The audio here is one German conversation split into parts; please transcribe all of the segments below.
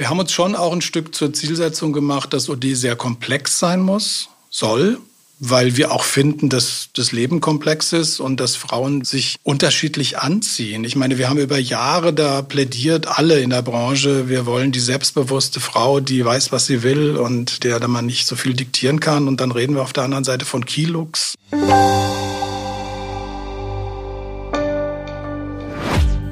Wir haben uns schon auch ein Stück zur Zielsetzung gemacht, dass OD sehr komplex sein muss, soll, weil wir auch finden, dass das Leben komplex ist und dass Frauen sich unterschiedlich anziehen. Ich meine, wir haben über Jahre da plädiert, alle in der Branche, wir wollen die selbstbewusste Frau, die weiß, was sie will und der man nicht so viel diktieren kann. Und dann reden wir auf der anderen Seite von Kilux.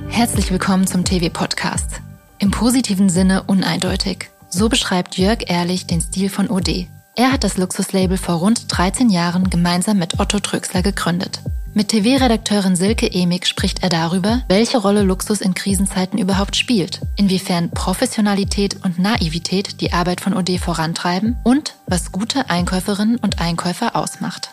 Herzlich willkommen zum TV-Podcast. Im positiven Sinne uneindeutig. So beschreibt Jörg Ehrlich den Stil von OD. Er hat das Luxuslabel vor rund 13 Jahren gemeinsam mit Otto Tröxler gegründet. Mit TV-Redakteurin Silke Emig spricht er darüber, welche Rolle Luxus in Krisenzeiten überhaupt spielt, inwiefern Professionalität und Naivität die Arbeit von OD vorantreiben und was gute Einkäuferinnen und Einkäufer ausmacht.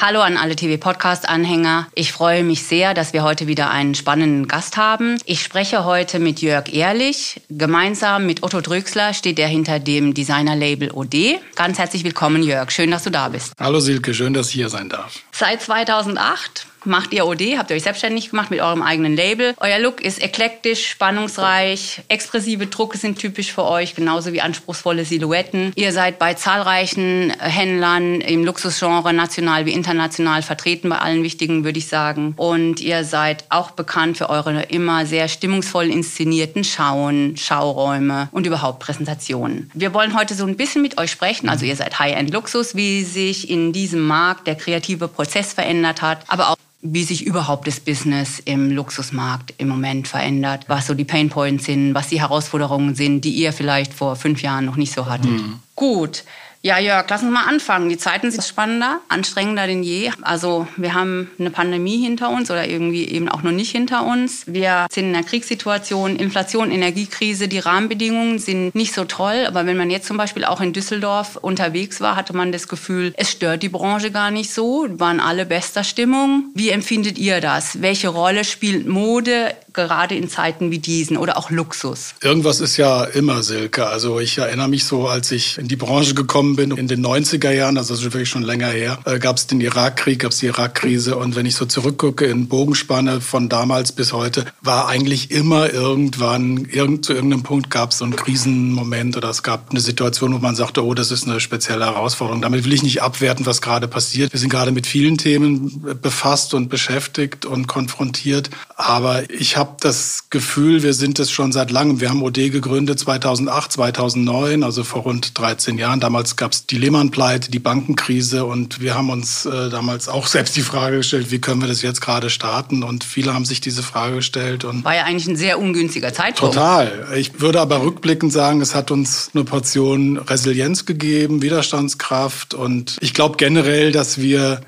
Hallo an alle TV-Podcast-Anhänger. Ich freue mich sehr, dass wir heute wieder einen spannenden Gast haben. Ich spreche heute mit Jörg Ehrlich. Gemeinsam mit Otto Dröxler steht er hinter dem Designer-Label OD. Ganz herzlich willkommen, Jörg. Schön, dass du da bist. Hallo Silke, schön, dass ich hier sein darf. Seit 2008 macht ihr OD, habt ihr euch selbstständig gemacht mit eurem eigenen Label. Euer Look ist eklektisch, spannungsreich, expressive Drucke sind typisch für euch, genauso wie anspruchsvolle Silhouetten. Ihr seid bei zahlreichen Händlern im Luxusgenre national wie international vertreten, bei allen wichtigen, würde ich sagen. Und ihr seid auch bekannt für eure immer sehr stimmungsvoll inszenierten Schauen, Schauräume und überhaupt Präsentationen. Wir wollen heute so ein bisschen mit euch sprechen. Also ihr seid High-End-Luxus, wie sich in diesem Markt der kreative Prozess verändert hat, aber auch wie sich überhaupt das Business im Luxusmarkt im Moment verändert, was so die Painpoints sind, was die Herausforderungen sind, die ihr vielleicht vor fünf Jahren noch nicht so hattet. Mhm. Gut, ja, Jörg, lass uns mal anfangen. Die Zeiten sind spannender, anstrengender denn je. Also wir haben eine Pandemie hinter uns oder irgendwie eben auch noch nicht hinter uns. Wir sind in einer Kriegssituation, Inflation, Energiekrise. Die Rahmenbedingungen sind nicht so toll. Aber wenn man jetzt zum Beispiel auch in Düsseldorf unterwegs war, hatte man das Gefühl, es stört die Branche gar nicht so. Waren alle bester Stimmung. Wie empfindet ihr das? Welche Rolle spielt Mode gerade in Zeiten wie diesen oder auch Luxus? Irgendwas ist ja immer Silke. Also ich erinnere mich so, als ich in die Branche gekommen bin, in den 90er Jahren, also das ist wirklich schon länger her, äh, gab es den Irakkrieg, gab es die Irakkrise. Und wenn ich so zurückgucke in Bogenspanne von damals bis heute, war eigentlich immer irgendwann, irgend, zu irgendeinem Punkt gab es so einen Krisenmoment oder es gab eine Situation, wo man sagte, oh, das ist eine spezielle Herausforderung. Damit will ich nicht abwerten, was gerade passiert. Wir sind gerade mit vielen Themen befasst und beschäftigt und konfrontiert. Aber ich habe habe das Gefühl, wir sind es schon seit langem. Wir haben OD gegründet 2008, 2009, also vor rund 13 Jahren. Damals gab es die Lehman-Pleite, die Bankenkrise und wir haben uns äh, damals auch selbst die Frage gestellt, wie können wir das jetzt gerade starten? Und viele haben sich diese Frage gestellt. Und War ja eigentlich ein sehr ungünstiger Zeitpunkt. Total. Ich würde aber rückblickend sagen, es hat uns eine Portion Resilienz gegeben, Widerstandskraft und ich glaube generell, dass wir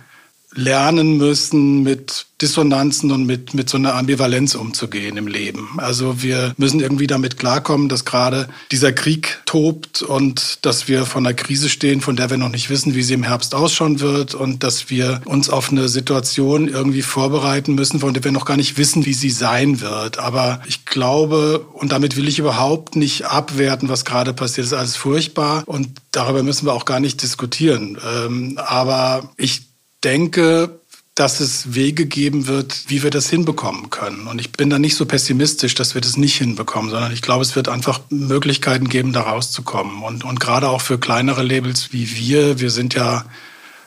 lernen müssen, mit Dissonanzen und mit, mit so einer Ambivalenz umzugehen im Leben. Also wir müssen irgendwie damit klarkommen, dass gerade dieser Krieg tobt und dass wir vor einer Krise stehen, von der wir noch nicht wissen, wie sie im Herbst ausschauen wird und dass wir uns auf eine Situation irgendwie vorbereiten müssen, von der wir noch gar nicht wissen, wie sie sein wird. Aber ich glaube, und damit will ich überhaupt nicht abwerten, was gerade passiert, ist alles furchtbar und darüber müssen wir auch gar nicht diskutieren. Ähm, aber ich denke, dass es Wege geben wird, wie wir das hinbekommen können. Und ich bin da nicht so pessimistisch, dass wir das nicht hinbekommen, sondern ich glaube, es wird einfach Möglichkeiten geben, da rauszukommen. Und, und gerade auch für kleinere Labels wie wir, wir sind ja,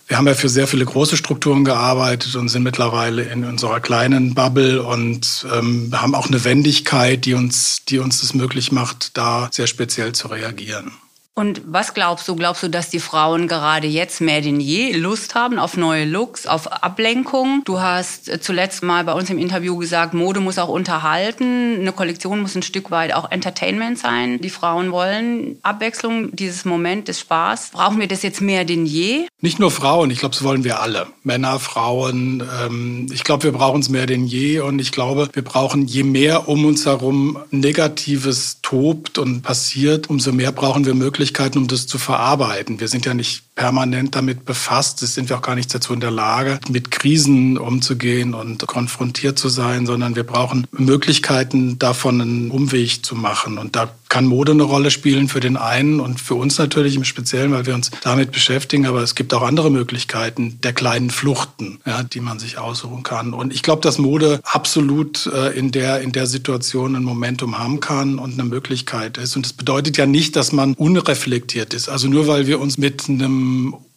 wir haben ja für sehr viele große Strukturen gearbeitet und sind mittlerweile in unserer kleinen Bubble und ähm, haben auch eine Wendigkeit, die uns, die uns es möglich macht, da sehr speziell zu reagieren. Und was glaubst du? Glaubst du, dass die Frauen gerade jetzt mehr denn je Lust haben auf neue Looks, auf Ablenkung? Du hast zuletzt mal bei uns im Interview gesagt, Mode muss auch unterhalten. Eine Kollektion muss ein Stück weit auch Entertainment sein. Die Frauen wollen Abwechslung, dieses Moment des Spaß. Brauchen wir das jetzt mehr denn je? Nicht nur Frauen, ich glaube, das wollen wir alle. Männer, Frauen. Ähm, ich glaube, wir brauchen es mehr denn je. Und ich glaube, wir brauchen, je mehr um uns herum Negatives tobt und passiert, umso mehr brauchen wir Möglichkeiten, um das zu verarbeiten. Wir sind ja nicht permanent damit befasst. Es sind wir auch gar nicht dazu in der Lage, mit Krisen umzugehen und konfrontiert zu sein, sondern wir brauchen Möglichkeiten, davon einen Umweg zu machen. Und da kann Mode eine Rolle spielen für den einen und für uns natürlich im Speziellen, weil wir uns damit beschäftigen. Aber es gibt auch andere Möglichkeiten der kleinen Fluchten, ja, die man sich aussuchen kann. Und ich glaube, dass Mode absolut äh, in der, in der Situation ein Momentum haben kann und eine Möglichkeit ist. Und das bedeutet ja nicht, dass man unreflektiert ist. Also nur weil wir uns mit einem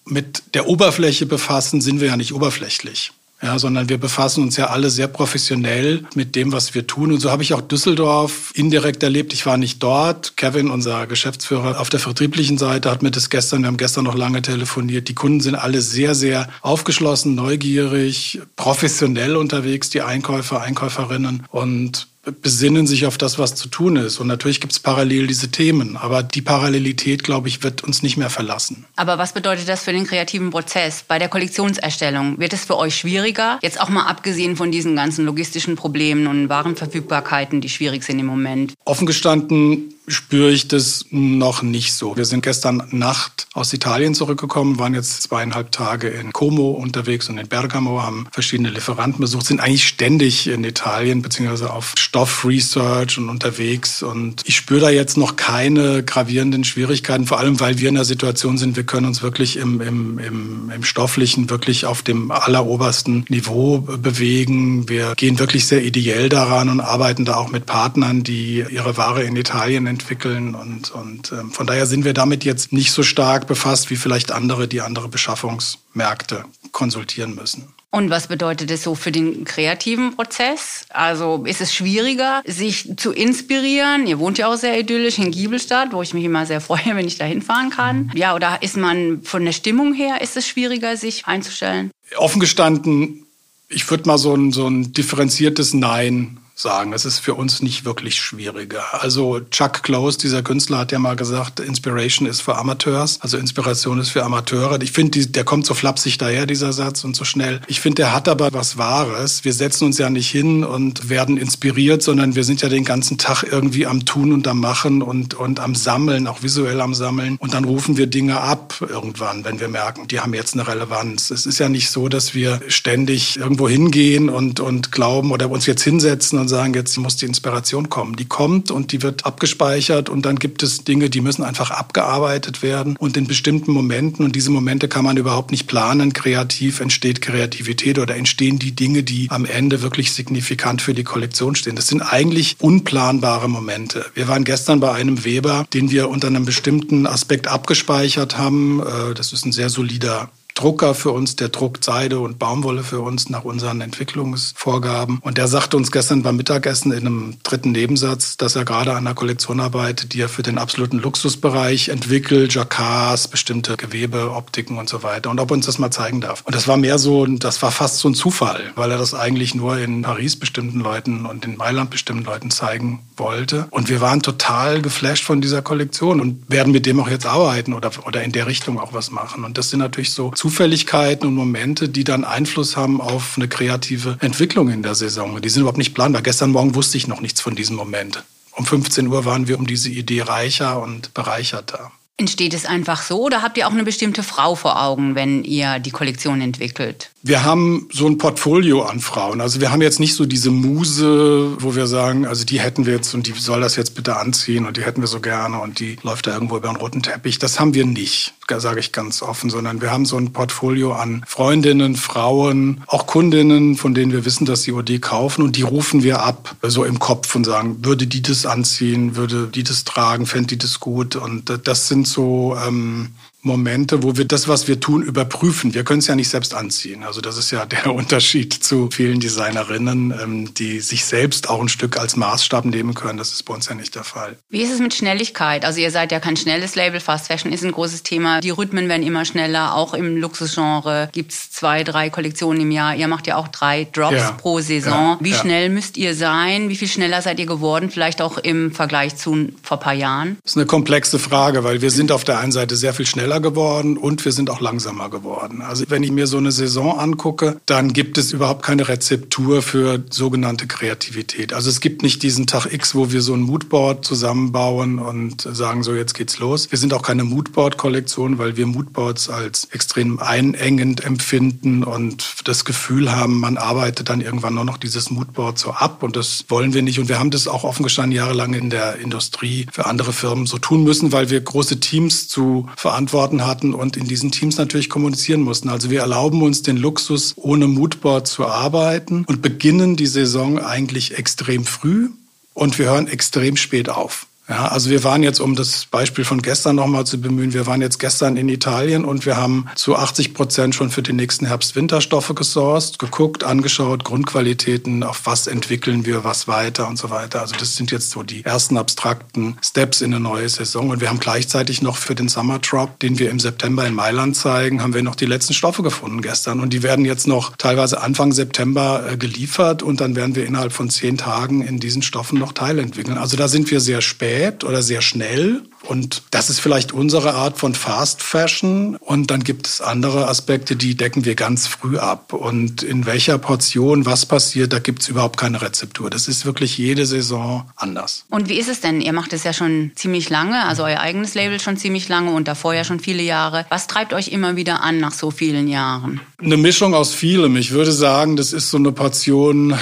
mit der Oberfläche befassen, sind wir ja nicht oberflächlich ja, sondern wir befassen uns ja alle sehr professionell mit dem, was wir tun. Und so habe ich auch Düsseldorf indirekt erlebt. Ich war nicht dort. Kevin, unser Geschäftsführer auf der vertrieblichen Seite, hat mir das gestern, wir haben gestern noch lange telefoniert. Die Kunden sind alle sehr, sehr aufgeschlossen, neugierig, professionell unterwegs, die Einkäufer, Einkäuferinnen. Und besinnen sich auf das, was zu tun ist. Und natürlich gibt es parallel diese Themen, aber die Parallelität, glaube ich, wird uns nicht mehr verlassen. Aber was bedeutet das für den kreativen Prozess bei der Kollektionserstellung? Wird es für euch schwieriger? Jetzt auch mal abgesehen von diesen ganzen logistischen Problemen und Warenverfügbarkeiten, die schwierig sind im Moment. Offen gestanden spüre ich das noch nicht so. Wir sind gestern Nacht aus Italien zurückgekommen, waren jetzt zweieinhalb Tage in Como unterwegs und in Bergamo, haben verschiedene Lieferanten besucht, sind eigentlich ständig in Italien beziehungsweise auf Stoffresearch und unterwegs. Und ich spüre da jetzt noch keine gravierenden Schwierigkeiten, vor allem weil wir in der Situation sind, wir können uns wirklich im, im, im, im Stofflichen wirklich auf dem allerobersten Niveau bewegen. Wir gehen wirklich sehr ideell daran und arbeiten da auch mit Partnern, die ihre Ware in Italien entwickeln. Und, und ähm, von daher sind wir damit jetzt nicht so stark befasst wie vielleicht andere, die andere Beschaffungsmärkte konsultieren müssen. Und was bedeutet es so für den kreativen Prozess? Also ist es schwieriger, sich zu inspirieren? Ihr wohnt ja auch sehr idyllisch in Giebelstadt, wo ich mich immer sehr freue, wenn ich da hinfahren kann. Ja, oder ist man von der Stimmung her, ist es schwieriger, sich einzustellen? Offen gestanden, ich würde mal so ein, so ein differenziertes Nein sagen. Es ist für uns nicht wirklich schwieriger. Also Chuck Close, dieser Künstler, hat ja mal gesagt, Inspiration ist für Amateurs. Also Inspiration ist für Amateure. Ich finde, der kommt so flapsig daher, dieser Satz, und so schnell. Ich finde, der hat aber was Wahres. Wir setzen uns ja nicht hin und werden inspiriert, sondern wir sind ja den ganzen Tag irgendwie am Tun und am Machen und, und am Sammeln, auch visuell am Sammeln. Und dann rufen wir Dinge ab irgendwann, wenn wir merken, die haben jetzt eine Relevanz. Es ist ja nicht so, dass wir ständig irgendwo hingehen und, und glauben oder uns jetzt hinsetzen und und sagen, jetzt muss die Inspiration kommen. Die kommt und die wird abgespeichert und dann gibt es Dinge, die müssen einfach abgearbeitet werden und in bestimmten Momenten und diese Momente kann man überhaupt nicht planen. Kreativ entsteht Kreativität oder entstehen die Dinge, die am Ende wirklich signifikant für die Kollektion stehen. Das sind eigentlich unplanbare Momente. Wir waren gestern bei einem Weber, den wir unter einem bestimmten Aspekt abgespeichert haben. Äh, das ist ein sehr solider Drucker für uns, der druckt Seide und Baumwolle für uns nach unseren Entwicklungsvorgaben. Und der sagte uns gestern beim Mittagessen in einem dritten Nebensatz, dass er gerade an einer Kollektion arbeitet, die er für den absoluten Luxusbereich entwickelt, Jacquards, bestimmte Gewebe, Optiken und so weiter. Und ob uns das mal zeigen darf. Und das war mehr so, das war fast so ein Zufall, weil er das eigentlich nur in Paris bestimmten Leuten und in Mailand bestimmten Leuten zeigen wollte. Und wir waren total geflasht von dieser Kollektion und werden mit dem auch jetzt arbeiten oder, oder in der Richtung auch was machen. Und das sind natürlich so Zufälligkeiten und Momente, die dann Einfluss haben auf eine kreative Entwicklung in der Saison. Die sind überhaupt nicht planbar. Gestern Morgen wusste ich noch nichts von diesem Moment. Um 15 Uhr waren wir um diese Idee reicher und bereicherter. Entsteht es einfach so oder habt ihr auch eine bestimmte Frau vor Augen, wenn ihr die Kollektion entwickelt? Wir haben so ein Portfolio an Frauen. Also wir haben jetzt nicht so diese Muse, wo wir sagen, also die hätten wir jetzt und die soll das jetzt bitte anziehen und die hätten wir so gerne und die läuft da irgendwo über einen roten Teppich. Das haben wir nicht, sage ich ganz offen, sondern wir haben so ein Portfolio an Freundinnen, Frauen, auch Kundinnen, von denen wir wissen, dass sie OD kaufen. Und die rufen wir ab, so im Kopf und sagen, würde die das anziehen, würde die das tragen, fände die das gut? Und das sind so ähm, Momente, wo wir das, was wir tun, überprüfen. Wir können es ja nicht selbst anziehen. Also das ist ja der Unterschied zu vielen Designerinnen, ähm, die sich selbst auch ein Stück als Maßstab nehmen können. Das ist bei uns ja nicht der Fall. Wie ist es mit Schnelligkeit? Also ihr seid ja kein schnelles Label. Fast Fashion ist ein großes Thema. Die Rhythmen werden immer schneller. Auch im Luxusgenre gibt es zwei, drei Kollektionen im Jahr. Ihr macht ja auch drei Drops ja, pro Saison. Ja, Wie ja. schnell müsst ihr sein? Wie viel schneller seid ihr geworden? Vielleicht auch im Vergleich zu vor ein paar Jahren? Das ist eine komplexe Frage, weil wir sind auf der einen Seite sehr viel schneller schneller geworden und wir sind auch langsamer geworden. Also wenn ich mir so eine Saison angucke, dann gibt es überhaupt keine Rezeptur für sogenannte Kreativität. Also es gibt nicht diesen Tag X, wo wir so ein Moodboard zusammenbauen und sagen, so jetzt geht's los. Wir sind auch keine Moodboard-Kollektion, weil wir Moodboards als extrem einengend empfinden und das Gefühl haben, man arbeitet dann irgendwann nur noch dieses Moodboard so ab und das wollen wir nicht. Und wir haben das auch offen gestanden jahrelang in der Industrie für andere Firmen so tun müssen, weil wir große Teams zu verantworten hatten und in diesen Teams natürlich kommunizieren mussten. Also wir erlauben uns den Luxus, ohne Moodboard zu arbeiten und beginnen die Saison eigentlich extrem früh und wir hören extrem spät auf. Ja, also wir waren jetzt, um das Beispiel von gestern nochmal zu bemühen, wir waren jetzt gestern in Italien und wir haben zu 80 Prozent schon für den nächsten Herbst Winterstoffe gesourced, geguckt, angeschaut, Grundqualitäten, auf was entwickeln wir was weiter und so weiter. Also das sind jetzt so die ersten abstrakten Steps in eine neue Saison. Und wir haben gleichzeitig noch für den Summer Drop, den wir im September in Mailand zeigen, haben wir noch die letzten Stoffe gefunden gestern. Und die werden jetzt noch teilweise Anfang September äh, geliefert und dann werden wir innerhalb von zehn Tagen in diesen Stoffen noch Teile entwickeln. Also da sind wir sehr spät spät oder sehr schnell. Und das ist vielleicht unsere Art von Fast Fashion. Und dann gibt es andere Aspekte, die decken wir ganz früh ab. Und in welcher Portion was passiert, da gibt es überhaupt keine Rezeptur. Das ist wirklich jede Saison anders. Und wie ist es denn? Ihr macht es ja schon ziemlich lange, also euer eigenes Label schon ziemlich lange und davor ja schon viele Jahre. Was treibt euch immer wieder an nach so vielen Jahren? Eine Mischung aus vielem. Ich würde sagen, das ist so eine Portion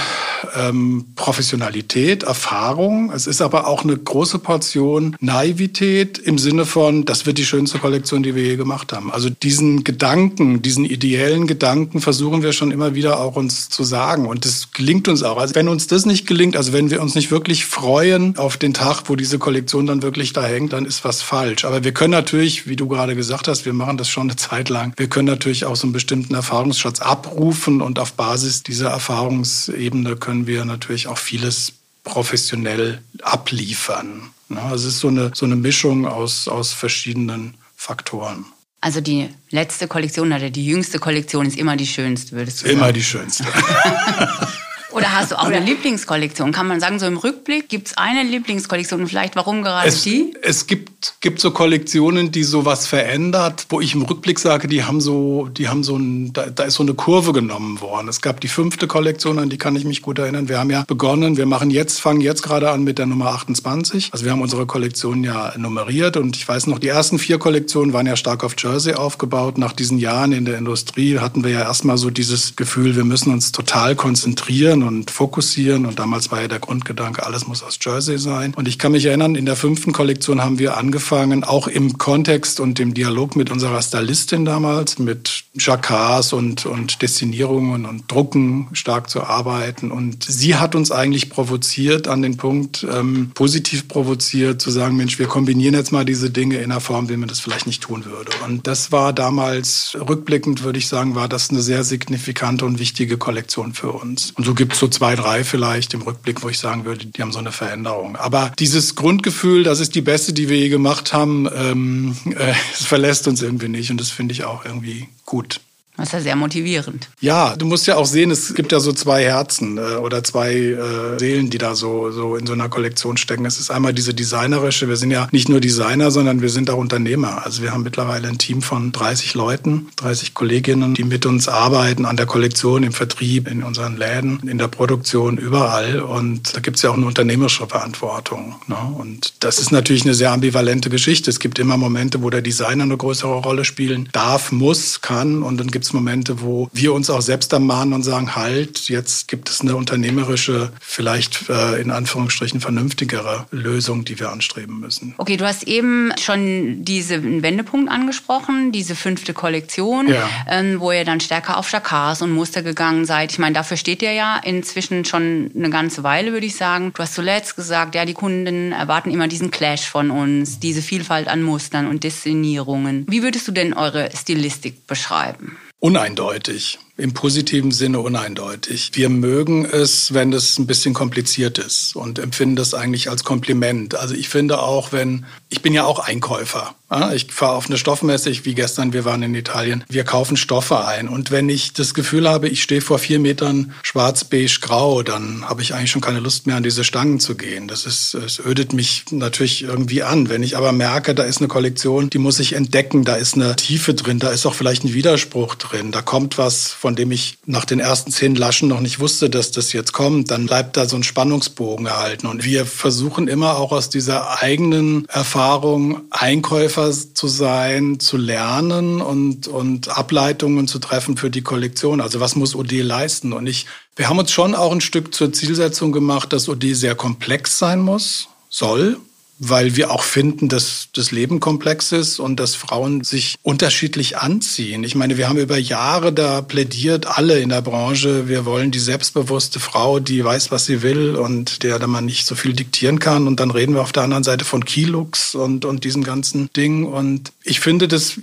ähm, Professionalität, Erfahrung. Es ist aber auch eine große Portion Naivität im Sinne von, das wird die schönste Kollektion, die wir je gemacht haben. Also diesen Gedanken, diesen ideellen Gedanken versuchen wir schon immer wieder auch uns zu sagen. Und das gelingt uns auch. Also wenn uns das nicht gelingt, also wenn wir uns nicht wirklich freuen auf den Tag, wo diese Kollektion dann wirklich da hängt, dann ist was falsch. Aber wir können natürlich, wie du gerade gesagt hast, wir machen das schon eine Zeit lang, wir können natürlich auch so einen bestimmten Erfahrungsschatz abrufen und auf Basis dieser Erfahrungsebene können wir natürlich auch vieles professionell abliefern. Also es ist so eine, so eine Mischung aus, aus verschiedenen Faktoren. Also die letzte Kollektion oder die jüngste Kollektion ist immer die schönste, würdest du sagen? Immer die schönste. Oder hast du auch eine Lieblingskollektion? Kann man sagen, so im Rückblick gibt es eine Lieblingskollektion und vielleicht warum gerade es, die? Es gibt, gibt so Kollektionen, die sowas verändert, wo ich im Rückblick sage, die haben so, die haben so ein, da, da, ist so eine Kurve genommen worden. Es gab die fünfte Kollektion, an die kann ich mich gut erinnern. Wir haben ja begonnen, wir machen jetzt, fangen jetzt gerade an mit der Nummer 28. Also wir haben unsere Kollektion ja nummeriert und ich weiß noch, die ersten vier Kollektionen waren ja stark auf Jersey aufgebaut. Nach diesen Jahren in der Industrie hatten wir ja erstmal so dieses Gefühl, wir müssen uns total konzentrieren und fokussieren. Und damals war ja der Grundgedanke, alles muss aus Jersey sein. Und ich kann mich erinnern, in der fünften Kollektion haben wir angefangen, auch im Kontext und im Dialog mit unserer Stylistin damals, mit Jacquards und, und Destinierungen und Drucken stark zu arbeiten. Und sie hat uns eigentlich provoziert an den Punkt, ähm, positiv provoziert, zu sagen, Mensch, wir kombinieren jetzt mal diese Dinge in einer Form, wie man das vielleicht nicht tun würde. Und das war damals, rückblickend würde ich sagen, war das eine sehr signifikante und wichtige Kollektion für uns. Und so gibt es so zwei, drei vielleicht im Rückblick, wo ich sagen würde, die haben so eine Veränderung. Aber dieses Grundgefühl, das ist die beste, die wir je gemacht haben, ähm, äh, verlässt uns irgendwie nicht. Und das finde ich auch irgendwie gut. Das ist ja sehr motivierend. Ja, du musst ja auch sehen, es gibt ja so zwei Herzen äh, oder zwei äh, Seelen, die da so, so in so einer Kollektion stecken. Es ist einmal diese designerische, wir sind ja nicht nur Designer, sondern wir sind auch Unternehmer. Also wir haben mittlerweile ein Team von 30 Leuten, 30 Kolleginnen, die mit uns arbeiten an der Kollektion, im Vertrieb, in unseren Läden, in der Produktion, überall. Und da gibt es ja auch eine unternehmerische Verantwortung. Ne? Und das ist natürlich eine sehr ambivalente Geschichte. Es gibt immer Momente, wo der Designer eine größere Rolle spielen darf, muss, kann und dann gibt gibt es Momente, wo wir uns auch selbst ermahnen und sagen, halt, jetzt gibt es eine unternehmerische, vielleicht äh, in Anführungsstrichen vernünftigere Lösung, die wir anstreben müssen. Okay, du hast eben schon diesen Wendepunkt angesprochen, diese fünfte Kollektion, ja. ähm, wo ihr dann stärker auf Jacquards und Muster gegangen seid. Ich meine, dafür steht ihr ja inzwischen schon eine ganze Weile, würde ich sagen. Du hast zuletzt gesagt, ja, die Kunden erwarten immer diesen Clash von uns, diese Vielfalt an Mustern und Destinierungen. Wie würdest du denn eure Stilistik beschreiben? Uneindeutig. Im positiven Sinne uneindeutig. Wir mögen es, wenn es ein bisschen kompliziert ist und empfinden das eigentlich als Kompliment. Also ich finde auch, wenn, ich bin ja auch Einkäufer. Ich fahre auf eine Stoffmesse, wie gestern, wir waren in Italien. Wir kaufen Stoffe ein. Und wenn ich das Gefühl habe, ich stehe vor vier Metern schwarz, beige, grau, dann habe ich eigentlich schon keine Lust mehr, an diese Stangen zu gehen. Das ist, es ödet mich natürlich irgendwie an. Wenn ich aber merke, da ist eine Kollektion, die muss ich entdecken, da ist eine Tiefe drin, da ist auch vielleicht ein Widerspruch drin, da kommt was, von dem ich nach den ersten zehn Laschen noch nicht wusste, dass das jetzt kommt, dann bleibt da so ein Spannungsbogen erhalten. Und wir versuchen immer auch aus dieser eigenen Erfahrung Einkäufer zu sein, zu lernen und, und Ableitungen zu treffen für die Kollektion. Also was muss OD leisten? Und ich, wir haben uns schon auch ein Stück zur Zielsetzung gemacht, dass OD sehr komplex sein muss, soll, weil wir auch finden, dass das Leben komplex ist und dass Frauen sich unterschiedlich anziehen. Ich meine, wir haben über Jahre da plädiert, alle in der Branche, wir wollen die selbstbewusste Frau, die weiß, was sie will und der da man nicht so viel diktieren kann. Und dann reden wir auf der anderen Seite von Kilux und, und diesen ganzen Dingen. Und ich finde, das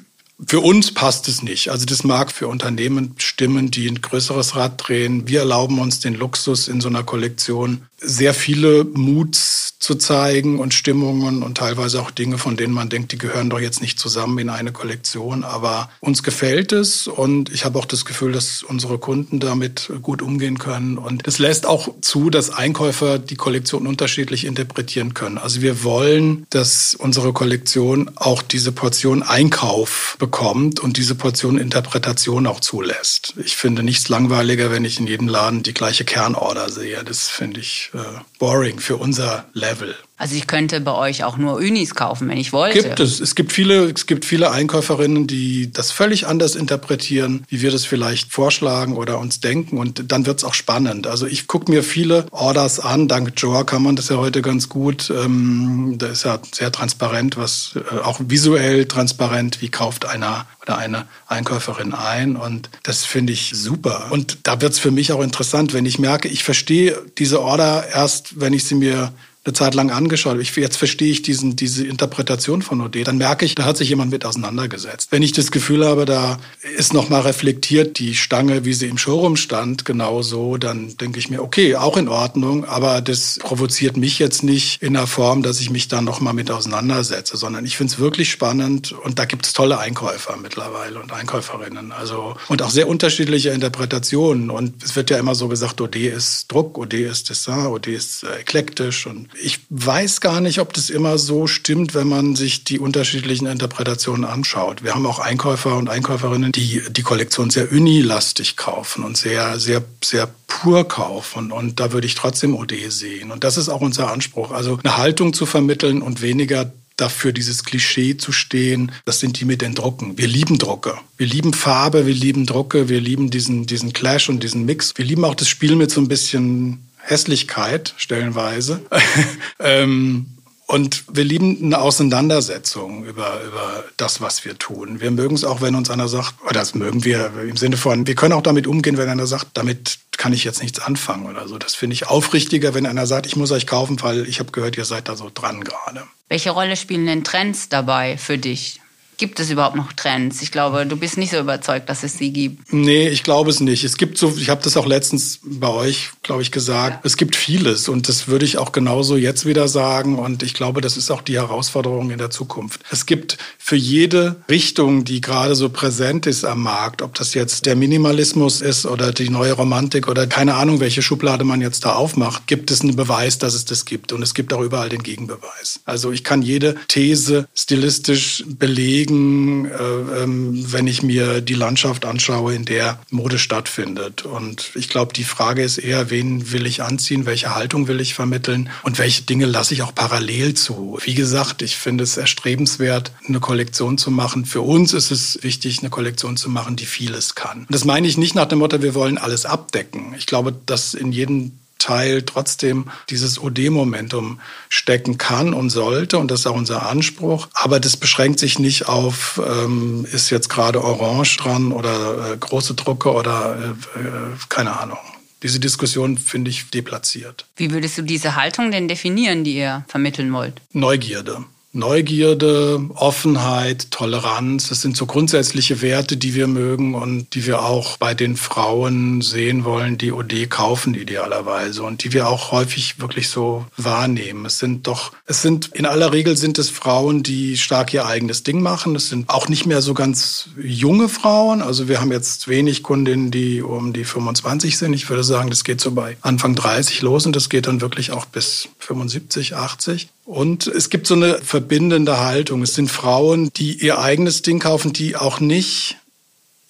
für uns passt es nicht. Also das mag für Unternehmen stimmen, die ein größeres Rad drehen. Wir erlauben uns den Luxus in so einer Kollektion, sehr viele Moods zu zeigen und Stimmungen und teilweise auch Dinge, von denen man denkt, die gehören doch jetzt nicht zusammen in eine Kollektion. Aber uns gefällt es und ich habe auch das Gefühl, dass unsere Kunden damit gut umgehen können. Und es lässt auch zu, dass Einkäufer die Kollektion unterschiedlich interpretieren können. Also wir wollen, dass unsere Kollektion auch diese Portion Einkauf bekommt und diese Portion Interpretation auch zulässt. Ich finde nichts langweiliger, wenn ich in jedem Laden die gleiche Kernorder sehe. Das finde ich äh, boring für unser Level. Also ich könnte bei euch auch nur Unis kaufen, wenn ich wollte. Gibt es. Es gibt viele, es gibt viele Einkäuferinnen, die das völlig anders interpretieren, wie wir das vielleicht vorschlagen oder uns denken. Und dann wird es auch spannend. Also ich gucke mir viele Orders an. Dank Joa kann man das ja heute ganz gut. Ähm, da ist ja sehr transparent, was äh, auch visuell transparent, wie kauft einer oder eine Einkäuferin ein. Und das finde ich super. Und da wird es für mich auch interessant, wenn ich merke, ich verstehe diese Order erst, wenn ich sie mir eine Zeit lang angeschaut. Ich, jetzt verstehe ich diesen, diese Interpretation von OD. Dann merke ich, da hat sich jemand mit auseinandergesetzt. Wenn ich das Gefühl habe, da ist nochmal reflektiert die Stange, wie sie im Showroom stand, genauso, dann denke ich mir, okay, auch in Ordnung, aber das provoziert mich jetzt nicht in der Form, dass ich mich da nochmal mit auseinandersetze, sondern ich finde es wirklich spannend und da gibt es tolle Einkäufer mittlerweile und Einkäuferinnen. Also, und auch sehr unterschiedliche Interpretationen. Und es wird ja immer so gesagt, OD ist Druck, OD ist Dessin, OD ist äh, eklektisch und ich weiß gar nicht, ob das immer so stimmt, wenn man sich die unterschiedlichen Interpretationen anschaut. Wir haben auch Einkäufer und Einkäuferinnen, die die Kollektion sehr unilastig kaufen und sehr, sehr, sehr pur kaufen. Und da würde ich trotzdem OD sehen. Und das ist auch unser Anspruch. Also eine Haltung zu vermitteln und weniger dafür dieses Klischee zu stehen, das sind die mit den Drucken. Wir lieben Drucke. Wir lieben Farbe, wir lieben Drucke, wir lieben diesen, diesen Clash und diesen Mix. Wir lieben auch das Spiel mit so ein bisschen Hässlichkeit stellenweise. ähm, und wir lieben eine Auseinandersetzung über, über das, was wir tun. Wir mögen es auch, wenn uns einer sagt, oder das mögen wir im Sinne von, wir können auch damit umgehen, wenn einer sagt, damit kann ich jetzt nichts anfangen oder so. Das finde ich aufrichtiger, wenn einer sagt, ich muss euch kaufen, weil ich habe gehört, ihr seid da so dran gerade. Welche Rolle spielen denn Trends dabei für dich? Gibt es überhaupt noch Trends? Ich glaube, du bist nicht so überzeugt, dass es sie gibt. Nee, ich glaube es nicht. Es gibt so, ich habe das auch letztens bei euch, glaube ich, gesagt. Ja. Es gibt vieles und das würde ich auch genauso jetzt wieder sagen. Und ich glaube, das ist auch die Herausforderung in der Zukunft. Es gibt für jede Richtung, die gerade so präsent ist am Markt, ob das jetzt der Minimalismus ist oder die neue Romantik oder keine Ahnung, welche Schublade man jetzt da aufmacht, gibt es einen Beweis, dass es das gibt. Und es gibt auch überall den Gegenbeweis. Also ich kann jede These stilistisch belegen bewegen, äh, ähm, wenn ich mir die Landschaft anschaue, in der Mode stattfindet. Und ich glaube, die Frage ist eher, wen will ich anziehen, welche Haltung will ich vermitteln und welche Dinge lasse ich auch parallel zu. Wie gesagt, ich finde es erstrebenswert, eine Kollektion zu machen. Für uns ist es wichtig, eine Kollektion zu machen, die vieles kann. Und das meine ich nicht nach dem Motto, wir wollen alles abdecken. Ich glaube, dass in jedem Teil trotzdem dieses OD-Momentum stecken kann und sollte. Und das ist auch unser Anspruch. Aber das beschränkt sich nicht auf, ähm, ist jetzt gerade Orange dran oder äh, große Drucke oder äh, äh, keine Ahnung. Diese Diskussion finde ich deplatziert. Wie würdest du diese Haltung denn definieren, die ihr vermitteln wollt? Neugierde. Neugierde, Offenheit, Toleranz. Das sind so grundsätzliche Werte, die wir mögen und die wir auch bei den Frauen sehen wollen, die OD kaufen idealerweise und die wir auch häufig wirklich so wahrnehmen. Es sind doch, es sind in aller Regel sind es Frauen, die stark ihr eigenes Ding machen. Es sind auch nicht mehr so ganz junge Frauen. Also wir haben jetzt wenig Kundinnen, die um die 25 sind. Ich würde sagen, das geht so bei Anfang 30 los und das geht dann wirklich auch bis 75, 80. Und es gibt so eine verbindende Haltung. Es sind Frauen, die ihr eigenes Ding kaufen, die auch nicht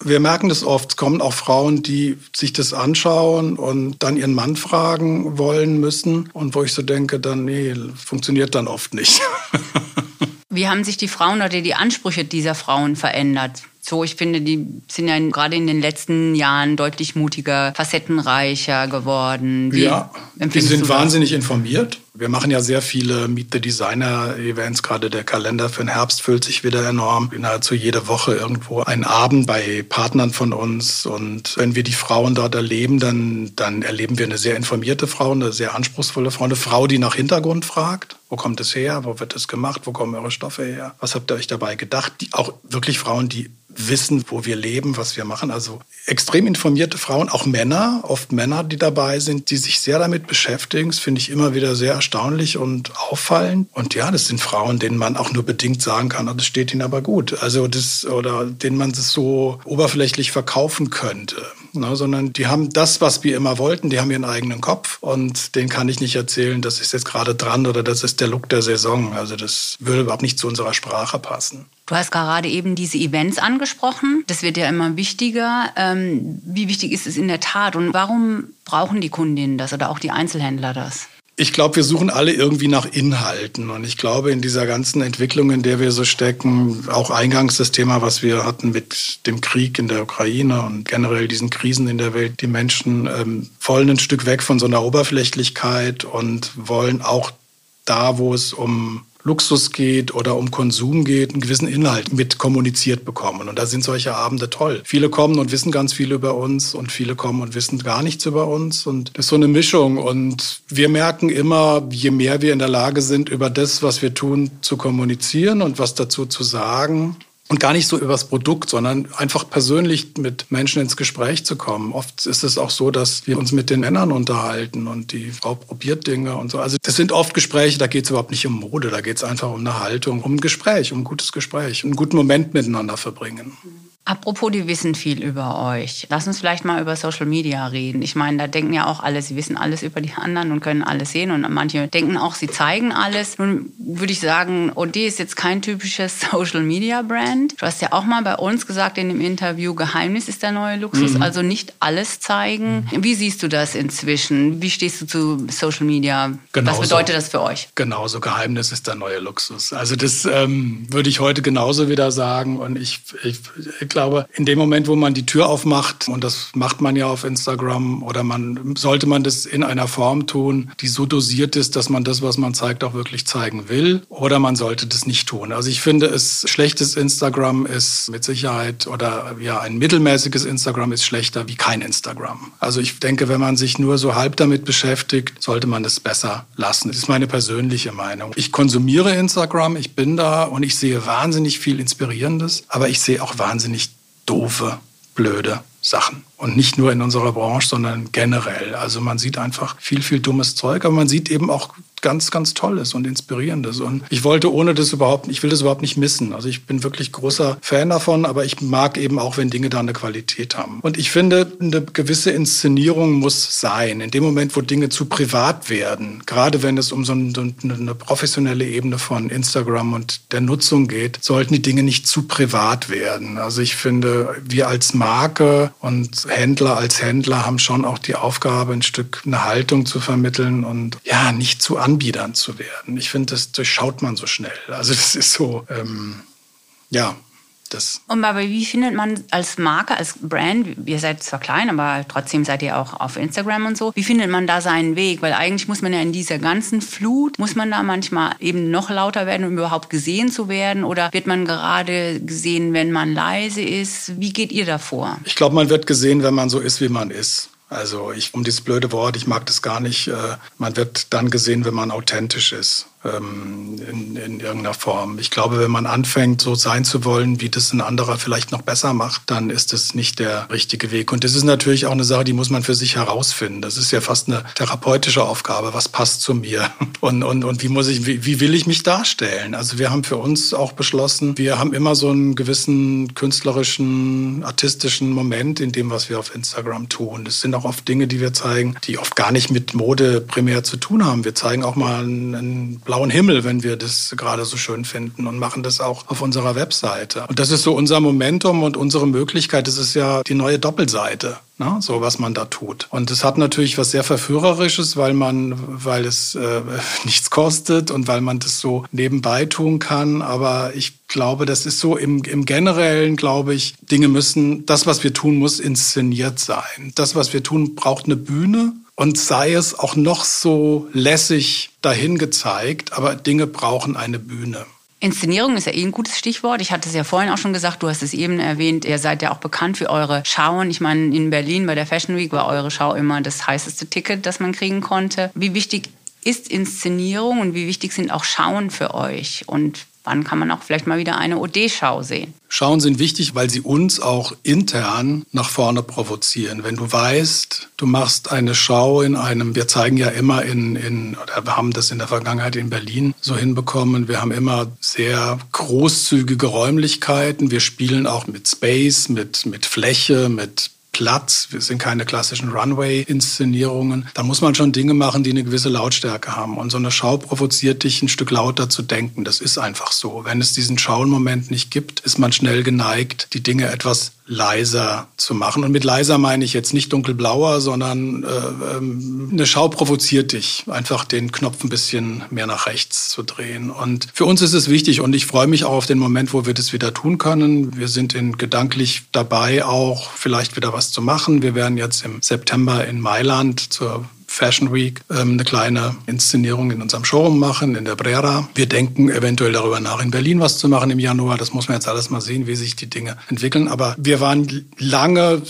wir merken das oft, es kommen auch Frauen, die sich das anschauen und dann ihren Mann fragen wollen müssen. Und wo ich so denke, dann, nee, funktioniert dann oft nicht. Wie haben sich die Frauen oder die Ansprüche dieser Frauen verändert? So, ich finde, die sind ja gerade in den letzten Jahren deutlich mutiger, facettenreicher geworden. Wie ja, die sind wahnsinnig informiert. Wir machen ja sehr viele Meet the Designer Events. Gerade der Kalender für den Herbst füllt sich wieder enorm. Nahezu jede Woche irgendwo ein Abend bei Partnern von uns. Und wenn wir die Frauen dort erleben, dann, dann erleben wir eine sehr informierte Frau, eine sehr anspruchsvolle Frau, eine Frau, die nach Hintergrund fragt. Wo kommt es her? Wo wird es gemacht? Wo kommen eure Stoffe her? Was habt ihr euch dabei gedacht? Die, auch wirklich Frauen, die wissen, wo wir leben, was wir machen. Also extrem informierte Frauen, auch Männer, oft Männer, die dabei sind, die sich sehr damit beschäftigen. Das finde ich immer wieder sehr erstaunlich und auffallend. Und ja, das sind Frauen, denen man auch nur bedingt sagen kann, oh, das steht ihnen aber gut. Also das, oder denen man es so oberflächlich verkaufen könnte. Ne, sondern die haben das, was wir immer wollten, die haben ihren eigenen Kopf und den kann ich nicht erzählen, das ist jetzt gerade dran oder das ist der Look der Saison. Also das würde überhaupt nicht zu unserer Sprache passen. Du hast gerade eben diese Events angesprochen. Das wird ja immer wichtiger. Ähm, wie wichtig ist es in der Tat und warum brauchen die Kundinnen das oder auch die Einzelhändler das? Ich glaube, wir suchen alle irgendwie nach Inhalten. Und ich glaube, in dieser ganzen Entwicklung, in der wir so stecken, auch eingangs das Thema, was wir hatten mit dem Krieg in der Ukraine und generell diesen Krisen in der Welt, die Menschen ähm, wollen ein Stück weg von so einer Oberflächlichkeit und wollen auch da, wo es um Luxus geht oder um Konsum geht, einen gewissen Inhalt mit kommuniziert bekommen. Und da sind solche Abende toll. Viele kommen und wissen ganz viel über uns und viele kommen und wissen gar nichts über uns. Und das ist so eine Mischung. Und wir merken immer, je mehr wir in der Lage sind, über das, was wir tun, zu kommunizieren und was dazu zu sagen, und gar nicht so übers Produkt, sondern einfach persönlich mit Menschen ins Gespräch zu kommen. Oft ist es auch so, dass wir uns mit den Männern unterhalten und die Frau probiert Dinge und so. Also das sind oft Gespräche, da geht es überhaupt nicht um Mode, da geht es einfach um eine Haltung, um ein Gespräch, um ein gutes Gespräch, einen guten Moment miteinander verbringen. Apropos, die wissen viel über euch. Lass uns vielleicht mal über Social Media reden. Ich meine, da denken ja auch alle, sie wissen alles über die anderen und können alles sehen. Und manche denken auch, sie zeigen alles. Nun würde ich sagen, OD ist jetzt kein typisches Social Media Brand. Du hast ja auch mal bei uns gesagt in dem Interview, Geheimnis ist der neue Luxus. Mhm. Also nicht alles zeigen. Wie siehst du das inzwischen? Wie stehst du zu Social Media? Genauso. Was bedeutet das für euch? Genauso, Geheimnis ist der neue Luxus. Also das ähm, würde ich heute genauso wieder sagen. Und ich, ich glaube, in dem Moment, wo man die Tür aufmacht, und das macht man ja auf Instagram, oder man sollte man das in einer Form tun, die so dosiert ist, dass man das, was man zeigt, auch wirklich zeigen will, oder man sollte das nicht tun. Also ich finde, es schlechtes Instagram ist mit Sicherheit oder ja ein mittelmäßiges Instagram ist schlechter wie kein Instagram. Also ich denke, wenn man sich nur so halb damit beschäftigt, sollte man das besser lassen. Das ist meine persönliche Meinung. Ich konsumiere Instagram, ich bin da und ich sehe wahnsinnig viel Inspirierendes, aber ich sehe auch wahnsinnig doofe, blöde Sachen. Und nicht nur in unserer Branche, sondern generell. Also man sieht einfach viel, viel dummes Zeug, aber man sieht eben auch ganz, ganz Tolles und Inspirierendes. Und ich wollte ohne das überhaupt, ich will das überhaupt nicht missen. Also ich bin wirklich großer Fan davon, aber ich mag eben auch, wenn Dinge da eine Qualität haben. Und ich finde, eine gewisse Inszenierung muss sein. In dem Moment, wo Dinge zu privat werden, gerade wenn es um so eine professionelle Ebene von Instagram und der Nutzung geht, sollten die Dinge nicht zu privat werden. Also ich finde, wir als Marke und Händler als Händler haben schon auch die Aufgabe, ein Stück eine Haltung zu vermitteln und ja, nicht zu Anbietern zu werden. Ich finde, das durchschaut man so schnell. Also das ist so, ähm, ja, das. Und aber wie findet man als Marke, als Brand, ihr seid zwar klein, aber trotzdem seid ihr auch auf Instagram und so, wie findet man da seinen Weg? Weil eigentlich muss man ja in dieser ganzen Flut, muss man da manchmal eben noch lauter werden, um überhaupt gesehen zu werden? Oder wird man gerade gesehen, wenn man leise ist? Wie geht ihr davor? Ich glaube, man wird gesehen, wenn man so ist, wie man ist. Also ich, um dieses blöde Wort, ich mag das gar nicht. Äh, man wird dann gesehen, wenn man authentisch ist. Ähm, in, in irgendeiner Form. Ich glaube, wenn man anfängt, so sein zu wollen, wie das ein anderer vielleicht noch besser macht, dann ist das nicht der richtige Weg. Und das ist natürlich auch eine Sache, die muss man für sich herausfinden. Das ist ja fast eine therapeutische Aufgabe. Was passt zu mir? Und, und, und wie muss ich, wie, wie will ich mich darstellen? Also wir haben für uns auch beschlossen, wir haben immer so einen gewissen künstlerischen, artistischen Moment in dem, was wir auf Instagram tun. Das sind auch oft Dinge, die wir zeigen, die oft gar nicht mit Mode primär zu tun haben. Wir zeigen auch mal einen, einen blauen Himmel, wenn wir das gerade so schön finden und machen das auch auf unserer Webseite. Und das ist so unser Momentum und unsere Möglichkeit. Das ist ja die neue Doppelseite ne? so was man da tut. Und es hat natürlich was sehr Verführerisches, weil man, weil es äh, nichts kostet und weil man das so nebenbei tun kann. Aber ich glaube, das ist so im, im Generellen, glaube ich, Dinge müssen, das, was wir tun, muss inszeniert sein. Das, was wir tun, braucht eine Bühne und sei es auch noch so lässig dahin gezeigt, aber Dinge brauchen eine Bühne. Inszenierung ist ja eh ein gutes Stichwort. Ich hatte es ja vorhin auch schon gesagt, du hast es eben erwähnt, ihr seid ja auch bekannt für eure Schauen. Ich meine, in Berlin bei der Fashion Week war eure Schau immer das heißeste Ticket, das man kriegen konnte. Wie wichtig ist Inszenierung und wie wichtig sind auch Schauen für euch? Und wann kann man auch vielleicht mal wieder eine OD-Schau sehen? Schauen sind wichtig, weil sie uns auch intern nach vorne provozieren. Wenn du weißt, du machst eine Schau in einem, wir zeigen ja immer in, in oder wir haben das in der Vergangenheit in Berlin so hinbekommen, wir haben immer sehr großzügige Räumlichkeiten, wir spielen auch mit Space, mit, mit Fläche, mit Platz. Wir sind keine klassischen Runway-Inszenierungen. Da muss man schon Dinge machen, die eine gewisse Lautstärke haben. Und so eine Schau provoziert dich, ein Stück lauter zu denken. Das ist einfach so. Wenn es diesen Schauenmoment nicht gibt, ist man schnell geneigt, die Dinge etwas leiser zu machen. Und mit leiser meine ich jetzt nicht dunkelblauer, sondern äh, ähm, eine Schau provoziert dich, einfach den Knopf ein bisschen mehr nach rechts zu drehen. Und für uns ist es wichtig und ich freue mich auch auf den Moment, wo wir das wieder tun können. Wir sind in gedanklich dabei, auch vielleicht wieder was zu machen. Wir werden jetzt im September in Mailand zur Fashion Week ähm, eine kleine Inszenierung in unserem Showroom machen, in der Brera. Wir denken eventuell darüber nach, in Berlin was zu machen im Januar. Das muss man jetzt alles mal sehen, wie sich die Dinge entwickeln. Aber wir waren lange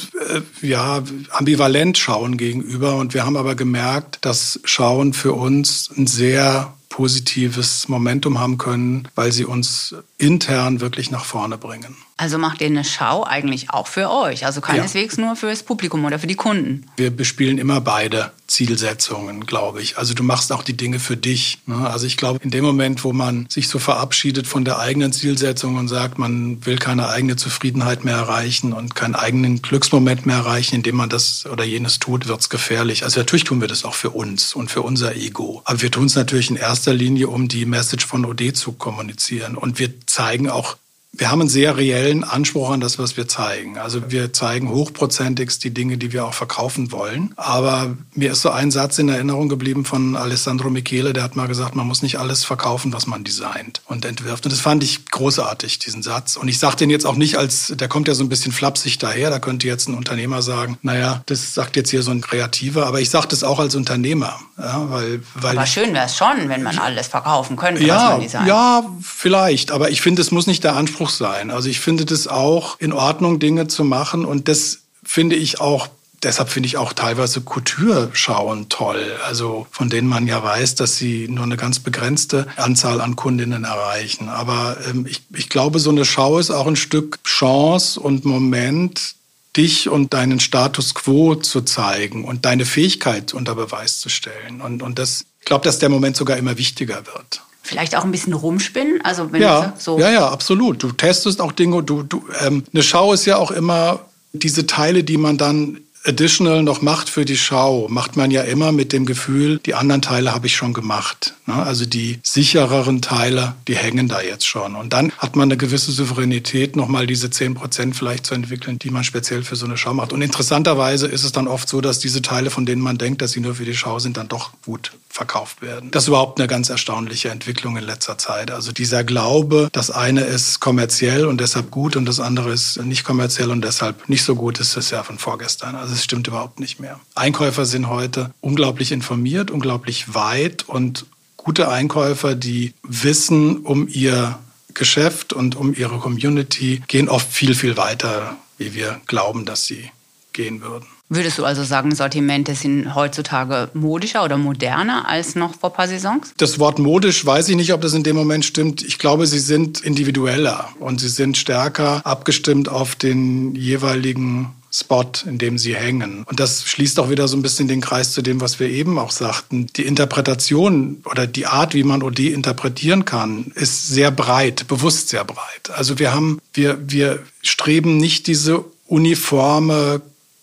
äh, ja, ambivalent Schauen gegenüber und wir haben aber gemerkt, dass Schauen für uns ein sehr positives Momentum haben können, weil sie uns intern wirklich nach vorne bringen. Also macht ihr eine Schau eigentlich auch für euch, also keineswegs ja. nur für das Publikum oder für die Kunden. Wir bespielen immer beide Zielsetzungen, glaube ich. Also du machst auch die Dinge für dich. Ne? Also ich glaube, in dem Moment, wo man sich so verabschiedet von der eigenen Zielsetzung und sagt, man will keine eigene Zufriedenheit mehr erreichen und keinen eigenen Glücksmoment mehr erreichen, indem man das oder jenes tut, wird es gefährlich. Also natürlich tun wir das auch für uns und für unser Ego. Aber wir tun es natürlich in erster Linie, um die Message von OD zu kommunizieren. Und wir zeigen auch wir haben einen sehr reellen Anspruch an das, was wir zeigen. Also wir zeigen hochprozentigst die Dinge, die wir auch verkaufen wollen. Aber mir ist so ein Satz in Erinnerung geblieben von Alessandro Michele, der hat mal gesagt, man muss nicht alles verkaufen, was man designt und entwirft. Und das fand ich großartig, diesen Satz. Und ich sage den jetzt auch nicht als, der kommt ja so ein bisschen flapsig daher, da könnte jetzt ein Unternehmer sagen, naja, das sagt jetzt hier so ein Kreativer, aber ich sage das auch als Unternehmer. Ja, weil, weil aber schön wäre es schon, wenn man alles verkaufen könnte, ja, was man designt. Ja, vielleicht. Aber ich finde, es muss nicht der Anspruch Anspruch sein. Also ich finde das auch in Ordnung, Dinge zu machen. Und das finde ich auch deshalb finde ich auch teilweise Couture-Schauen toll, also von denen man ja weiß, dass sie nur eine ganz begrenzte Anzahl an Kundinnen erreichen. Aber ähm, ich, ich glaube, so eine Schau ist auch ein Stück Chance und Moment, dich und deinen Status quo zu zeigen und deine Fähigkeit unter Beweis zu stellen. Und, und das, ich glaube, dass der Moment sogar immer wichtiger wird vielleicht auch ein bisschen rumspinnen? Also wenn ja, so ja, ja, absolut. Du testest auch Dinge. Du, du, ähm, eine Schau ist ja auch immer diese Teile, die man dann additional noch macht für die Schau, macht man ja immer mit dem Gefühl, die anderen Teile habe ich schon gemacht. Ne? Also die sichereren Teile, die hängen da jetzt schon. Und dann hat man eine gewisse Souveränität, nochmal diese 10 Prozent vielleicht zu entwickeln, die man speziell für so eine Schau macht. Und interessanterweise ist es dann oft so, dass diese Teile, von denen man denkt, dass sie nur für die Schau sind, dann doch gut verkauft werden. Das ist überhaupt eine ganz erstaunliche Entwicklung in letzter Zeit. Also dieser Glaube, das eine ist kommerziell und deshalb gut und das andere ist nicht kommerziell und deshalb nicht so gut, ist das ja von vorgestern. Also es stimmt überhaupt nicht mehr. Einkäufer sind heute unglaublich informiert, unglaublich weit und gute Einkäufer, die wissen um ihr Geschäft und um ihre Community, gehen oft viel, viel weiter, wie wir glauben, dass sie gehen würden. Würdest du also sagen, Sortimente sind heutzutage modischer oder moderner als noch vor ein paar Saisons? Das Wort modisch weiß ich nicht, ob das in dem Moment stimmt. Ich glaube, sie sind individueller und sie sind stärker abgestimmt auf den jeweiligen Spot, in dem sie hängen. Und das schließt auch wieder so ein bisschen den Kreis zu dem, was wir eben auch sagten. Die Interpretation oder die Art, wie man OD interpretieren kann, ist sehr breit, bewusst sehr breit. Also wir haben, wir, wir streben nicht diese uniforme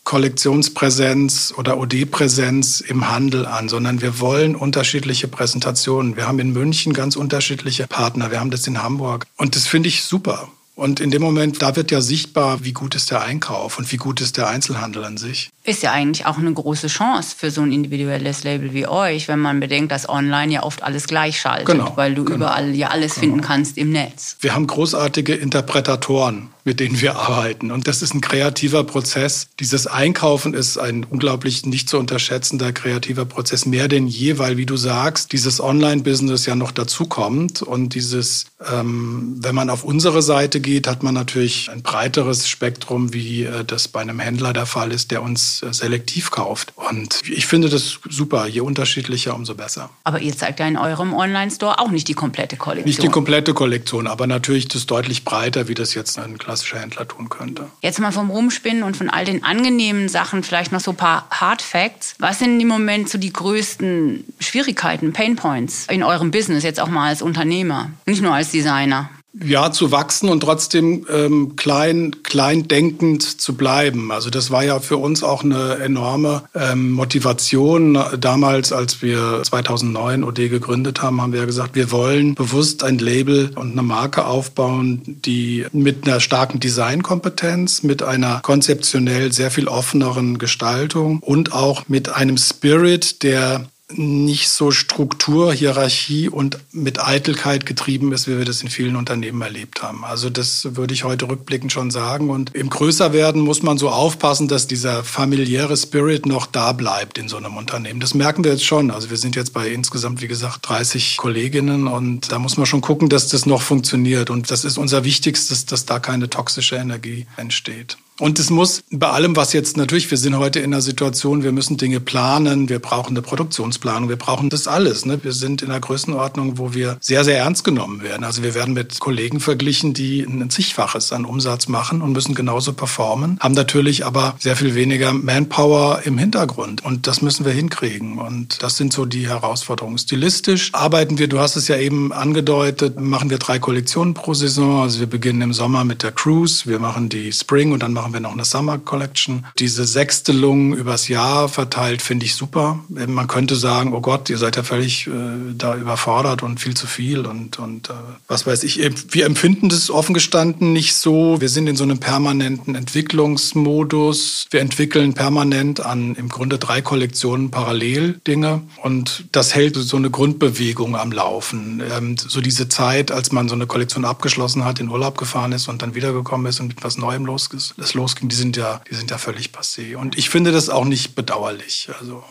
Kollektionspräsenz oder OD-Präsenz im Handel an, sondern wir wollen unterschiedliche Präsentationen. Wir haben in München ganz unterschiedliche Partner. Wir haben das in Hamburg. Und das finde ich super. Und in dem Moment, da wird ja sichtbar, wie gut ist der Einkauf und wie gut ist der Einzelhandel an sich. Ist ja eigentlich auch eine große Chance für so ein individuelles Label wie euch, wenn man bedenkt, dass online ja oft alles gleich schaltet, genau, weil du genau, überall ja alles genau. finden kannst im Netz. Wir haben großartige Interpretatoren mit denen wir arbeiten. Und das ist ein kreativer Prozess. Dieses Einkaufen ist ein unglaublich nicht zu unterschätzender kreativer Prozess, mehr denn je, weil, wie du sagst, dieses Online-Business ja noch dazukommt. Und dieses, ähm, wenn man auf unsere Seite geht, hat man natürlich ein breiteres Spektrum, wie äh, das bei einem Händler der Fall ist, der uns äh, selektiv kauft. Und ich finde das super. Je unterschiedlicher, umso besser. Aber ihr zeigt ja in eurem Online-Store auch nicht die komplette Kollektion. Nicht die komplette Kollektion, aber natürlich das deutlich breiter, wie das jetzt ein klassischer klassischer Händler tun könnte. Jetzt mal vom Rumspinnen und von all den angenehmen Sachen vielleicht noch so ein paar Hard Facts. Was sind im Moment so die größten Schwierigkeiten, Pain Points in eurem Business, jetzt auch mal als Unternehmer, nicht nur als Designer? Ja, zu wachsen und trotzdem ähm, klein, klein denkend zu bleiben. Also das war ja für uns auch eine enorme ähm, Motivation. Damals, als wir 2009 OD gegründet haben, haben wir gesagt, wir wollen bewusst ein Label und eine Marke aufbauen, die mit einer starken Designkompetenz, mit einer konzeptionell sehr viel offeneren Gestaltung und auch mit einem Spirit, der nicht so Struktur, Hierarchie und mit Eitelkeit getrieben ist, wie wir das in vielen Unternehmen erlebt haben. Also das würde ich heute rückblickend schon sagen. Und im Größerwerden muss man so aufpassen, dass dieser familiäre Spirit noch da bleibt in so einem Unternehmen. Das merken wir jetzt schon. Also wir sind jetzt bei insgesamt, wie gesagt, 30 Kolleginnen und da muss man schon gucken, dass das noch funktioniert. Und das ist unser Wichtigstes, dass da keine toxische Energie entsteht. Und es muss bei allem, was jetzt natürlich, wir sind heute in einer Situation, wir müssen Dinge planen, wir brauchen eine Produktionsplanung, wir brauchen das alles. Ne? Wir sind in einer Größenordnung, wo wir sehr, sehr ernst genommen werden. Also wir werden mit Kollegen verglichen, die ein zigfaches an Umsatz machen und müssen genauso performen, haben natürlich aber sehr viel weniger Manpower im Hintergrund. Und das müssen wir hinkriegen. Und das sind so die Herausforderungen. Stilistisch arbeiten wir, du hast es ja eben angedeutet, machen wir drei Kollektionen pro Saison. Also wir beginnen im Sommer mit der Cruise, wir machen die Spring und dann machen machen wir noch eine Summer Collection. Diese Sechstelung übers Jahr verteilt finde ich super. Man könnte sagen, oh Gott, ihr seid ja völlig äh, da überfordert und viel zu viel und, und äh, was weiß ich. Wir empfinden das offen gestanden nicht so. Wir sind in so einem permanenten Entwicklungsmodus. Wir entwickeln permanent an im Grunde drei Kollektionen parallel Dinge und das hält so eine Grundbewegung am Laufen. Ähm, so diese Zeit, als man so eine Kollektion abgeschlossen hat, in Urlaub gefahren ist und dann wiedergekommen ist und mit was Neuem los ist, losging, die sind ja, die sind ja völlig passé. Und ich finde das auch nicht bedauerlich. Also,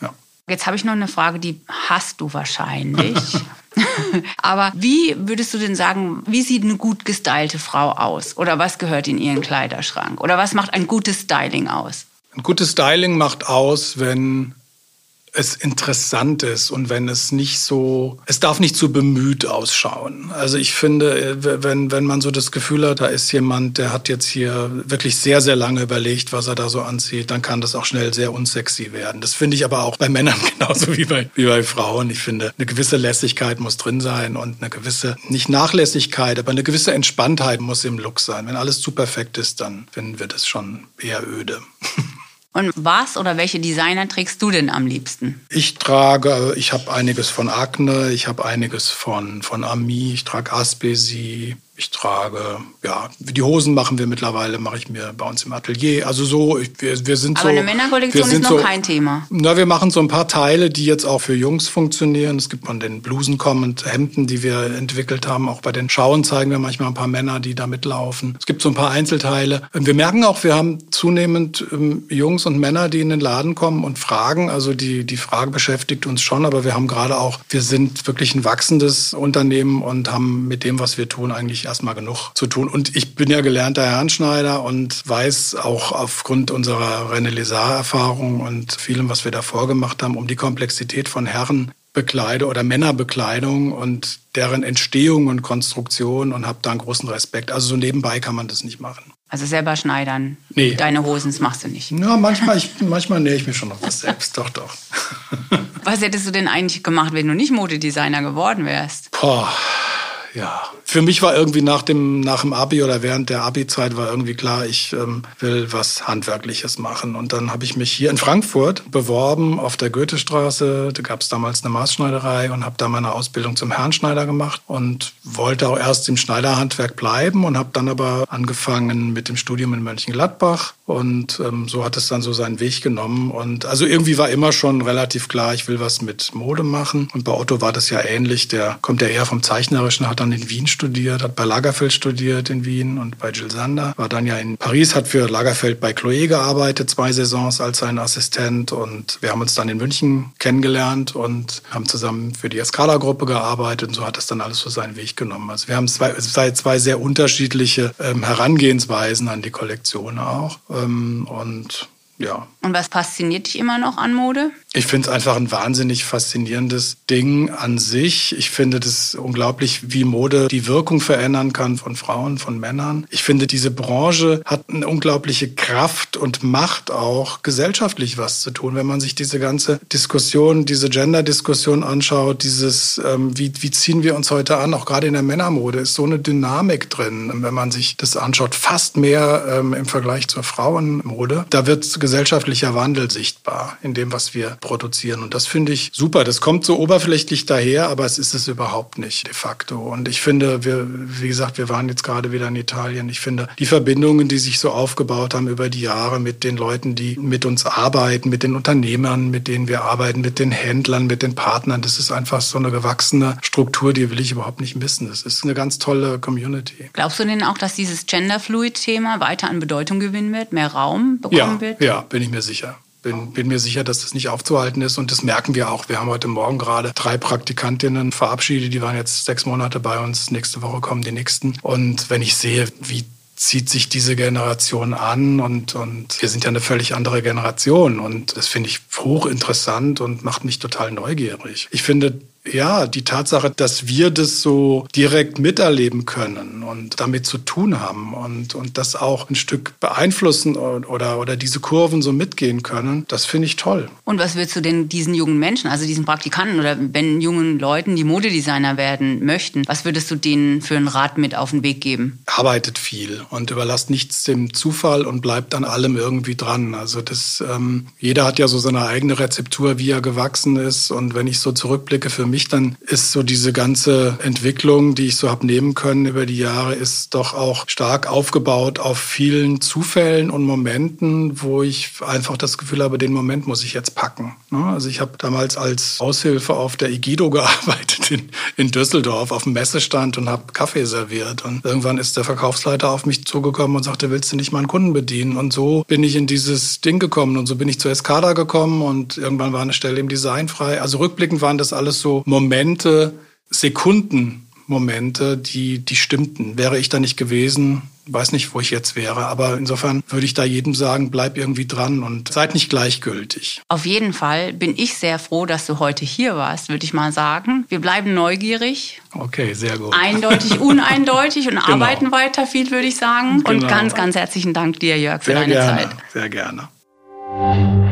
ja. Jetzt habe ich noch eine Frage, die hast du wahrscheinlich. Aber wie würdest du denn sagen, wie sieht eine gut gestylte Frau aus? Oder was gehört in ihren Kleiderschrank? Oder was macht ein gutes Styling aus? Ein gutes Styling macht aus, wenn es interessant ist und wenn es nicht so, es darf nicht zu bemüht ausschauen. Also ich finde, wenn, wenn man so das Gefühl hat, da ist jemand, der hat jetzt hier wirklich sehr, sehr lange überlegt, was er da so anzieht, dann kann das auch schnell sehr unsexy werden. Das finde ich aber auch bei Männern genauso wie bei, wie bei Frauen. Ich finde, eine gewisse Lässigkeit muss drin sein und eine gewisse, nicht Nachlässigkeit, aber eine gewisse Entspanntheit muss im Look sein. Wenn alles zu perfekt ist, dann finden wir das schon eher öde. Und was oder welche Designer trägst du denn am liebsten? Ich trage, ich habe einiges von Akne, ich habe einiges von, von Ami, ich trage Aspesi, ich trage, ja, die Hosen machen wir mittlerweile, mache ich mir bei uns im Atelier. Also so, wir, wir sind Aber so. eine Männerkollektion ist noch so, kein Thema. Na, wir machen so ein paar Teile, die jetzt auch für Jungs funktionieren. Es gibt von den Blusen kommend Hemden, die wir entwickelt haben. Auch bei den Schauen zeigen wir manchmal ein paar Männer, die da mitlaufen. Es gibt so ein paar Einzelteile. Wir merken auch, wir haben zunehmend ähm, Jungs und Männer, die in den Laden kommen und fragen. Also die, die Frage beschäftigt uns schon, aber wir haben gerade auch, wir sind wirklich ein wachsendes Unternehmen und haben mit dem, was wir tun, eigentlich erstmal genug zu tun. Und ich bin ja gelernter Herrenschneider und weiß auch aufgrund unserer René Lézard-Erfahrung und vielem, was wir davor gemacht haben, um die Komplexität von Herrenbekleidung oder Männerbekleidung und deren Entstehung und Konstruktion und habe da einen großen Respekt. Also so nebenbei kann man das nicht machen. Also selber schneidern. Nee. Deine Hosen, das machst du nicht. Ja, manchmal, ich, manchmal nähe ich mir schon noch was selbst. Doch, doch. Was hättest du denn eigentlich gemacht, wenn du nicht Modedesigner geworden wärst? Boah, ja. Für mich war irgendwie nach dem, nach dem Abi oder während der Abi-Zeit war irgendwie klar, ich ähm, will was Handwerkliches machen. Und dann habe ich mich hier in Frankfurt beworben auf der Goethestraße. Da gab es damals eine Maßschneiderei und habe da meine Ausbildung zum Herrenschneider gemacht und wollte auch erst im Schneiderhandwerk bleiben und habe dann aber angefangen mit dem Studium in Mönchengladbach. Und ähm, so hat es dann so seinen Weg genommen. Und also irgendwie war immer schon relativ klar, ich will was mit Mode machen. Und bei Otto war das ja ähnlich. Der kommt ja eher vom Zeichnerischen, hat dann in Wien studiert hat bei Lagerfeld studiert in Wien und bei Jill Sander. War dann ja in Paris, hat für Lagerfeld bei Chloé gearbeitet, zwei Saisons als sein Assistent. Und wir haben uns dann in München kennengelernt und haben zusammen für die Escala-Gruppe gearbeitet. Und so hat das dann alles so seinen Weg genommen. Also wir haben zwei, zwei sehr unterschiedliche ähm, Herangehensweisen an die Kollektion auch. Ähm, und ja. Und was fasziniert dich immer noch an Mode? Ich finde es einfach ein wahnsinnig faszinierendes Ding an sich. Ich finde das unglaublich, wie Mode die Wirkung verändern kann von Frauen, von Männern. Ich finde, diese Branche hat eine unglaubliche Kraft und Macht auch, gesellschaftlich was zu tun. Wenn man sich diese ganze Diskussion, diese Gender-Diskussion anschaut, dieses, ähm, wie, wie ziehen wir uns heute an, auch gerade in der Männermode, ist so eine Dynamik drin, wenn man sich das anschaut, fast mehr ähm, im Vergleich zur Frauenmode. Da wird gesellschaftlicher Wandel sichtbar in dem, was wir produzieren. Und das finde ich super. Das kommt so oberflächlich daher, aber es ist es überhaupt nicht de facto. Und ich finde, wir, wie gesagt, wir waren jetzt gerade wieder in Italien. Ich finde, die Verbindungen, die sich so aufgebaut haben über die Jahre mit den Leuten, die mit uns arbeiten, mit den Unternehmern, mit denen wir arbeiten, mit den Händlern, mit den Partnern, das ist einfach so eine gewachsene Struktur, die will ich überhaupt nicht missen. Das ist eine ganz tolle Community. Glaubst du denn auch, dass dieses Genderfluid-Thema weiter an Bedeutung gewinnen wird, mehr Raum bekommen ja, wird? Ja, bin ich mir sicher bin, bin mir sicher, dass das nicht aufzuhalten ist und das merken wir auch. Wir haben heute Morgen gerade drei Praktikantinnen verabschiedet, die waren jetzt sechs Monate bei uns. Nächste Woche kommen die nächsten. Und wenn ich sehe, wie zieht sich diese Generation an und, und wir sind ja eine völlig andere Generation und das finde ich hochinteressant und macht mich total neugierig. Ich finde, ja, die Tatsache, dass wir das so direkt miterleben können und damit zu tun haben und, und das auch ein Stück beeinflussen oder, oder diese Kurven so mitgehen können, das finde ich toll. Und was würdest du denn diesen jungen Menschen, also diesen Praktikanten oder wenn jungen Leuten, die Modedesigner werden möchten, was würdest du denen für einen Rat mit auf den Weg geben? Arbeitet viel und überlasst nichts dem Zufall und bleibt an allem irgendwie dran. Also das, ähm, jeder hat ja so seine eigene Rezeptur, wie er gewachsen ist und wenn ich so zurückblicke für mich, dann ist so diese ganze Entwicklung, die ich so habe nehmen können über die Jahre, ist doch auch stark aufgebaut auf vielen Zufällen und Momenten, wo ich einfach das Gefühl habe, den Moment muss ich jetzt packen. Ne? Also ich habe damals als Aushilfe auf der Igido gearbeitet in, in Düsseldorf auf dem Messestand und habe Kaffee serviert. Und irgendwann ist der Verkaufsleiter auf mich zugekommen und sagte, willst du nicht mal einen Kunden bedienen? Und so bin ich in dieses Ding gekommen und so bin ich zur Escada gekommen und irgendwann war eine Stelle im Design frei. Also rückblickend waren das alles so Momente, Sekundenmomente, die, die stimmten. Wäre ich da nicht gewesen, weiß nicht, wo ich jetzt wäre. Aber insofern würde ich da jedem sagen, bleib irgendwie dran und seid nicht gleichgültig. Auf jeden Fall bin ich sehr froh, dass du heute hier warst, würde ich mal sagen. Wir bleiben neugierig. Okay, sehr gut. Eindeutig, uneindeutig und genau. arbeiten weiter viel, würde ich sagen. Genau. Und ganz, ganz herzlichen Dank dir, Jörg, für sehr deine gerne, Zeit. Sehr gerne.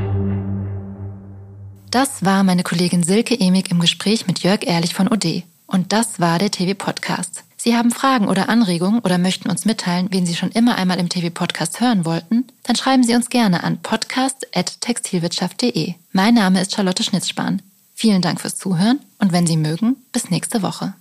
Das war meine Kollegin Silke Emig im Gespräch mit Jörg Ehrlich von OD. Und das war der TV-Podcast. Sie haben Fragen oder Anregungen oder möchten uns mitteilen, wen Sie schon immer einmal im TV-Podcast hören wollten? Dann schreiben Sie uns gerne an podcast.textilwirtschaft.de. Mein Name ist Charlotte Schnitzspahn. Vielen Dank fürs Zuhören und wenn Sie mögen, bis nächste Woche.